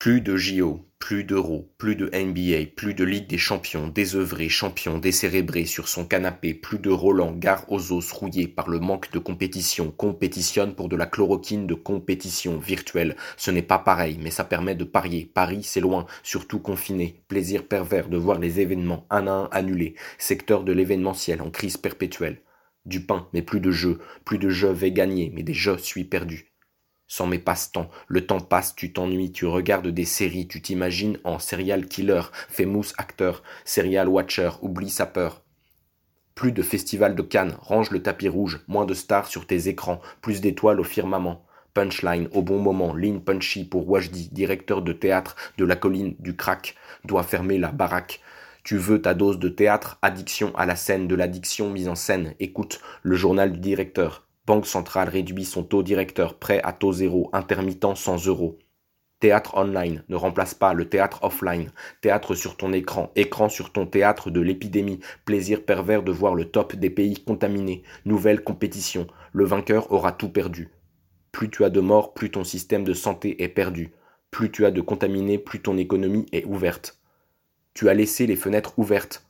Plus de JO, plus d'Euro, plus de NBA, plus de Ligue des champions, désœuvré, champion, décérébré sur son canapé, plus de Roland, gare aux os rouillé par le manque de compétition, compétitionne pour de la chloroquine de compétition virtuelle. Ce n'est pas pareil, mais ça permet de parier. Paris, c'est loin, surtout confiné. Plaisir pervers de voir les événements un à un annulés. Secteur de l'événementiel en crise perpétuelle. Du pain, mais plus de jeux. Plus de jeux vais gagner, mais des jeux suis perdu sans mes passe-temps. Le temps passe, tu t'ennuies, tu regardes des séries, tu t'imagines en serial killer, famous acteur, serial watcher, oublie sa peur. Plus de festival de Cannes, range le tapis rouge, moins de stars sur tes écrans, plus d'étoiles au firmament. Punchline au bon moment, ligne punchy pour Wajdi, directeur de théâtre de la colline du crack, doit fermer la baraque. Tu veux ta dose de théâtre, addiction à la scène, de l'addiction mise en scène. Écoute le journal du directeur, Banque centrale réduit son taux directeur prêt à taux zéro, intermittent sans euros. Théâtre online ne remplace pas le théâtre offline. Théâtre sur ton écran, écran sur ton théâtre de l'épidémie. Plaisir pervers de voir le top des pays contaminés. Nouvelle compétition. Le vainqueur aura tout perdu. Plus tu as de morts, plus ton système de santé est perdu. Plus tu as de contaminés, plus ton économie est ouverte. Tu as laissé les fenêtres ouvertes.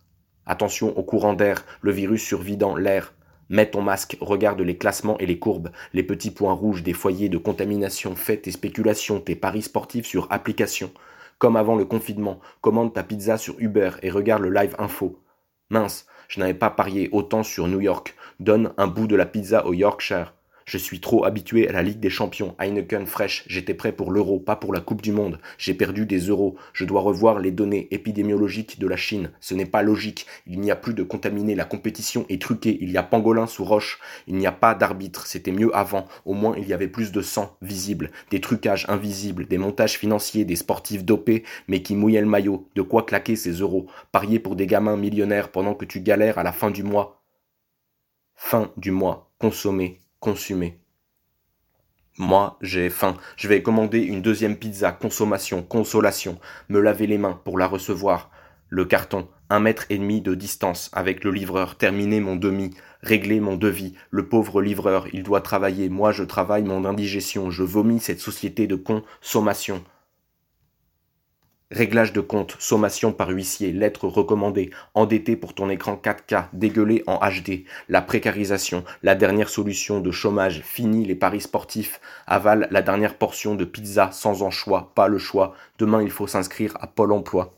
Attention au courant d'air, le virus survit dans l'air. Mets ton masque, regarde les classements et les courbes, les petits points rouges des foyers de contamination, fais tes spéculations, tes paris sportifs sur application. Comme avant le confinement, commande ta pizza sur Uber et regarde le live info. Mince, je n'avais pas parié autant sur New York. Donne un bout de la pizza au Yorkshire. Je suis trop habitué à la Ligue des Champions, Heineken fraîche, j'étais prêt pour l'euro, pas pour la Coupe du Monde. J'ai perdu des euros, je dois revoir les données épidémiologiques de la Chine. Ce n'est pas logique, il n'y a plus de contaminés, la compétition est truquée, il y a pangolin sous roche, il n'y a pas d'arbitre, c'était mieux avant, au moins il y avait plus de sang visible, des trucages invisibles, des montages financiers, des sportifs dopés, mais qui mouillaient le maillot, de quoi claquer ces euros, parier pour des gamins millionnaires pendant que tu galères à la fin du mois? Fin du mois, consommer, consumer. Moi, j'ai faim. Je vais commander une deuxième pizza, consommation, consolation, me laver les mains pour la recevoir. Le carton, un mètre et demi de distance avec le livreur, terminer mon demi, régler mon devis. Le pauvre livreur, il doit travailler, moi je travaille mon indigestion, je vomis cette société de consommation. Réglage de compte, sommation par huissier, lettre recommandée, endetté pour ton écran 4K, dégueulé en HD, la précarisation, la dernière solution de chômage, fini les paris sportifs, avale la dernière portion de pizza sans en choix, pas le choix, demain il faut s'inscrire à Pôle emploi.